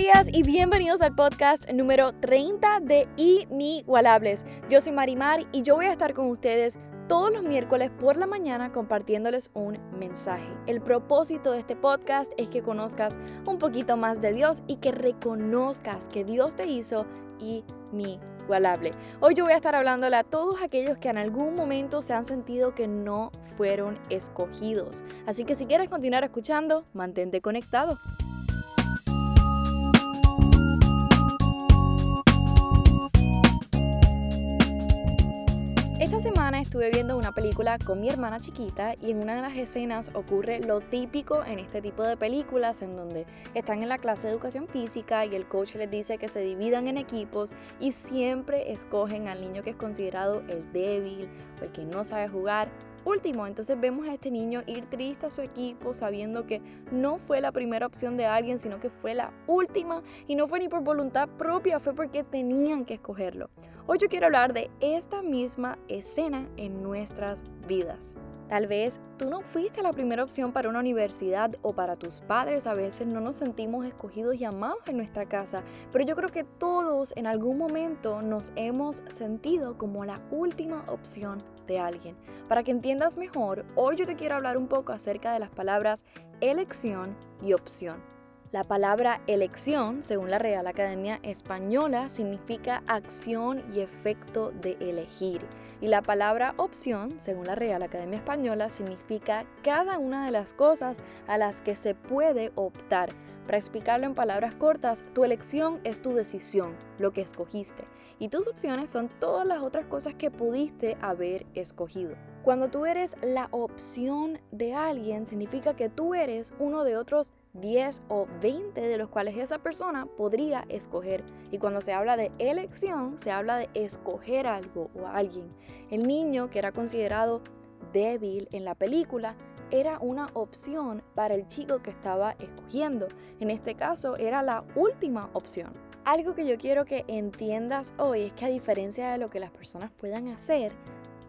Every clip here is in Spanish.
días y bienvenidos al podcast número 30 de Inigualables. Yo soy Marimar y yo voy a estar con ustedes todos los miércoles por la mañana compartiéndoles un mensaje. El propósito de este podcast es que conozcas un poquito más de Dios y que reconozcas que Dios te hizo inigualable. Hoy yo voy a estar hablándole a todos aquellos que en algún momento se han sentido que no fueron escogidos. Así que si quieres continuar escuchando, mantente conectado. Estuve viendo una película con mi hermana chiquita y en una de las escenas ocurre lo típico en este tipo de películas en donde están en la clase de educación física y el coach les dice que se dividan en equipos y siempre escogen al niño que es considerado el débil o el que no sabe jugar último. Entonces vemos a este niño ir triste a su equipo sabiendo que no fue la primera opción de alguien, sino que fue la última y no fue ni por voluntad propia, fue porque tenían que escogerlo. Hoy yo quiero hablar de esta misma escena en nuestras vidas. Tal vez tú no fuiste la primera opción para una universidad o para tus padres. A veces no nos sentimos escogidos y amados en nuestra casa. Pero yo creo que todos en algún momento nos hemos sentido como la última opción de alguien. Para que entiendas mejor, hoy yo te quiero hablar un poco acerca de las palabras elección y opción. La palabra elección, según la Real Academia Española, significa acción y efecto de elegir. Y la palabra opción, según la Real Academia Española, significa cada una de las cosas a las que se puede optar. Para explicarlo en palabras cortas, tu elección es tu decisión, lo que escogiste. Y tus opciones son todas las otras cosas que pudiste haber escogido. Cuando tú eres la opción de alguien, significa que tú eres uno de otros 10 o 20 de los cuales esa persona podría escoger. Y cuando se habla de elección, se habla de escoger algo o alguien. El niño que era considerado débil en la película era una opción para el chico que estaba escogiendo. En este caso era la última opción. Algo que yo quiero que entiendas hoy es que a diferencia de lo que las personas puedan hacer,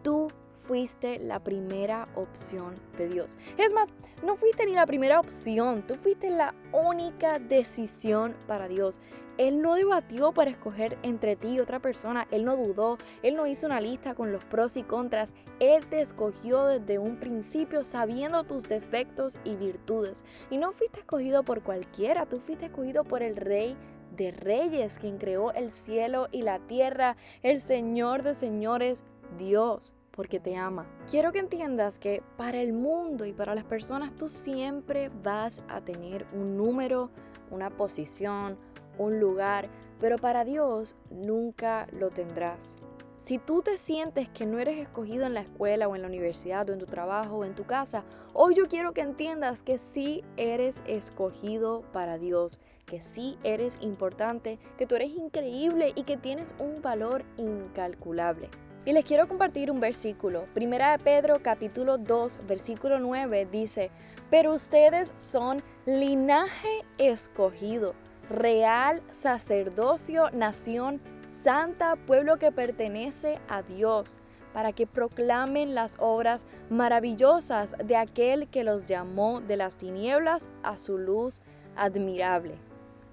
tú fuiste la primera opción de Dios. Es más, no fuiste ni la primera opción, tú fuiste la única decisión para Dios. Él no debatió para escoger entre ti y otra persona, Él no dudó, Él no hizo una lista con los pros y contras, Él te escogió desde un principio sabiendo tus defectos y virtudes. Y no fuiste escogido por cualquiera, tú fuiste escogido por el Rey de Reyes, quien creó el cielo y la tierra, el Señor de señores, Dios porque te ama. Quiero que entiendas que para el mundo y para las personas tú siempre vas a tener un número, una posición, un lugar, pero para Dios nunca lo tendrás. Si tú te sientes que no eres escogido en la escuela o en la universidad o en tu trabajo o en tu casa, hoy yo quiero que entiendas que sí eres escogido para Dios, que sí eres importante, que tú eres increíble y que tienes un valor incalculable. Y les quiero compartir un versículo. Primera de Pedro capítulo 2 versículo 9 dice, pero ustedes son linaje escogido, real sacerdocio, nación santa, pueblo que pertenece a Dios, para que proclamen las obras maravillosas de aquel que los llamó de las tinieblas a su luz admirable.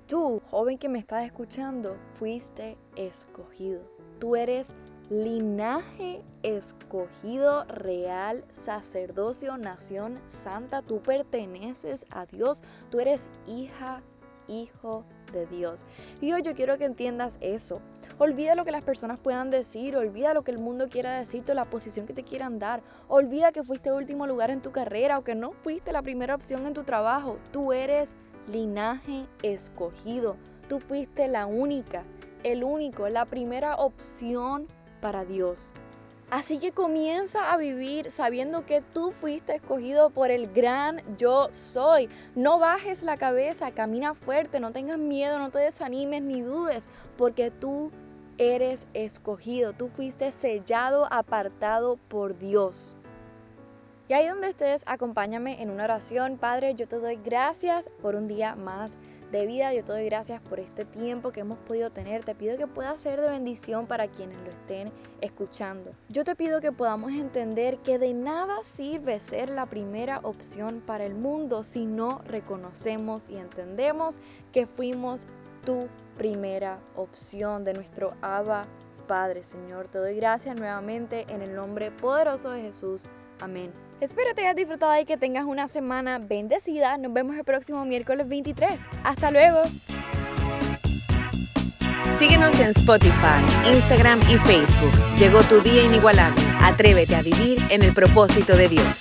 Tú, joven que me estás escuchando, fuiste escogido. Tú eres linaje escogido, real, sacerdocio, nación santa. Tú perteneces a Dios. Tú eres hija, hijo de Dios. Y hoy yo quiero que entiendas eso. Olvida lo que las personas puedan decir, olvida lo que el mundo quiera decirte, la posición que te quieran dar. Olvida que fuiste último lugar en tu carrera o que no fuiste la primera opción en tu trabajo. Tú eres linaje escogido. Tú fuiste la única, el único, la primera opción para Dios. Así que comienza a vivir sabiendo que tú fuiste escogido por el gran yo soy. No bajes la cabeza, camina fuerte, no tengas miedo, no te desanimes ni dudes, porque tú eres escogido, tú fuiste sellado, apartado por Dios. Y ahí donde estés, acompáñame en una oración. Padre, yo te doy gracias por un día más de vida. Yo te doy gracias por este tiempo que hemos podido tener. Te pido que pueda ser de bendición para quienes lo estén escuchando. Yo te pido que podamos entender que de nada sirve ser la primera opción para el mundo si no reconocemos y entendemos que fuimos tu primera opción de nuestro Abba Padre, Señor. Te doy gracias nuevamente en el nombre poderoso de Jesús. Amén. Espero te hayas disfrutado y que tengas una semana bendecida. Nos vemos el próximo miércoles 23. Hasta luego. Síguenos en Spotify, Instagram y Facebook. Llegó tu día inigualable. Atrévete a vivir en el propósito de Dios.